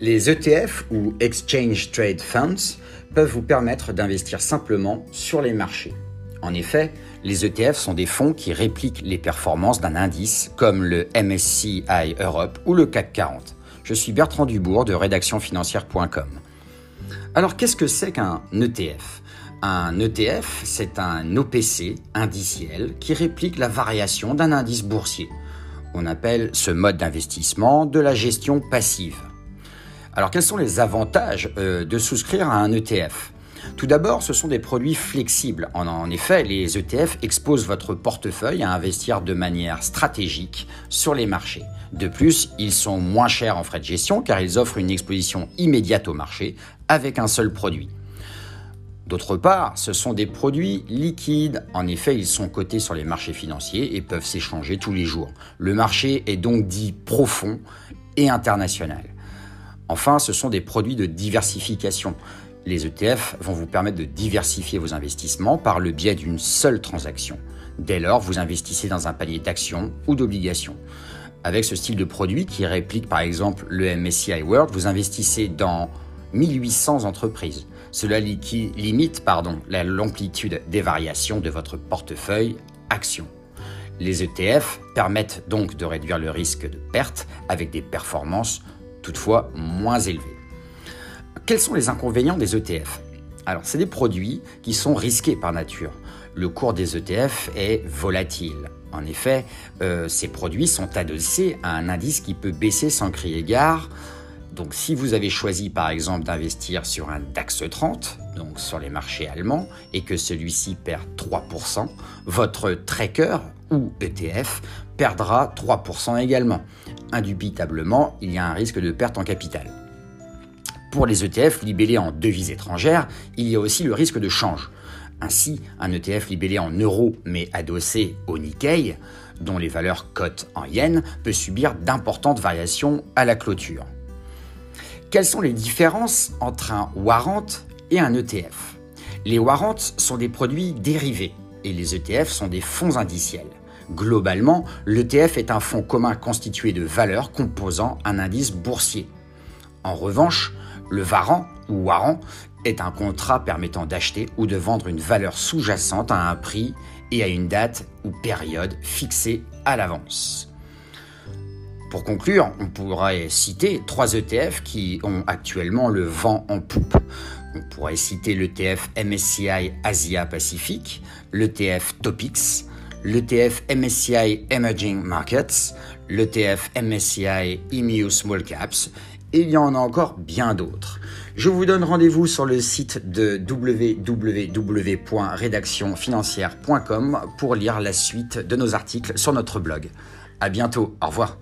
Les ETF ou Exchange Trade Funds peuvent vous permettre d'investir simplement sur les marchés. En effet, les ETF sont des fonds qui répliquent les performances d'un indice comme le MSCI Europe ou le CAC 40. Je suis Bertrand Dubourg de rédactionfinancière.com. Alors qu'est-ce que c'est qu'un ETF Un ETF, c'est un OPC indiciel qui réplique la variation d'un indice boursier. On appelle ce mode d'investissement de la gestion passive. Alors quels sont les avantages euh, de souscrire à un ETF tout d'abord, ce sont des produits flexibles. En, effet, les ETF exposent votre portefeuille à investir de manière stratégique sur les marchés. De plus, ils sont moins chers en frais de gestion car ils offrent une exposition immédiate au marché avec un seul produit. D'autre part, ce sont des produits liquides. En effet, ils sont cotés sur les marchés financiers et peuvent s'échanger tous les jours. Le marché est donc dit profond et international. Enfin, ce sont des produits de diversification. Les ETF vont vous permettre de diversifier vos investissements par le biais d'une seule transaction. Dès lors, vous investissez dans un panier d'actions ou d'obligations. Avec ce style de produit qui réplique par exemple le MSCI World, vous investissez dans 1800 entreprises. Cela limite pardon, l'amplitude des variations de votre portefeuille actions. Les ETF permettent donc de réduire le risque de perte avec des performances toutefois moins élevés. Quels sont les inconvénients des ETF Alors, c'est des produits qui sont risqués par nature. Le cours des ETF est volatile. En effet, euh, ces produits sont adossés à un indice qui peut baisser sans crier gare. Donc si vous avez choisi par exemple d'investir sur un DAX 30, donc sur les marchés allemands, et que celui-ci perd 3%, votre tracker ou ETF perdra 3% également indubitablement, il y a un risque de perte en capital. Pour les ETF libellés en devises étrangères, il y a aussi le risque de change. Ainsi, un ETF libellé en euros mais adossé au Nikkei, dont les valeurs cotent en yens, peut subir d'importantes variations à la clôture. Quelles sont les différences entre un warrant et un ETF Les warrants sont des produits dérivés et les ETF sont des fonds indiciels. Globalement, l'ETF est un fonds commun constitué de valeurs composant un indice boursier. En revanche, le varant ou warrant est un contrat permettant d'acheter ou de vendre une valeur sous-jacente à un prix et à une date ou période fixée à l'avance. Pour conclure, on pourrait citer trois ETF qui ont actuellement le vent en poupe. On pourrait citer l'ETF MSCI Asia Pacific, l'ETF Topix, l'ETF MSCI Emerging Markets, l'ETF MSCI EMU Small Caps, et il y en a encore bien d'autres. Je vous donne rendez-vous sur le site de www.redactionfinancière.com pour lire la suite de nos articles sur notre blog. À bientôt, au revoir.